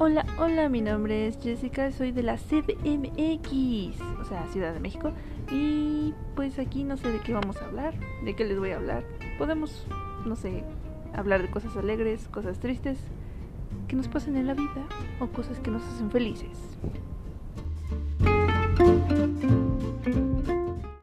Hola, hola, mi nombre es Jessica, soy de la CDMX, o sea, Ciudad de México. Y pues aquí no sé de qué vamos a hablar, de qué les voy a hablar. Podemos, no sé, hablar de cosas alegres, cosas tristes, que nos pasen en la vida o cosas que nos hacen felices.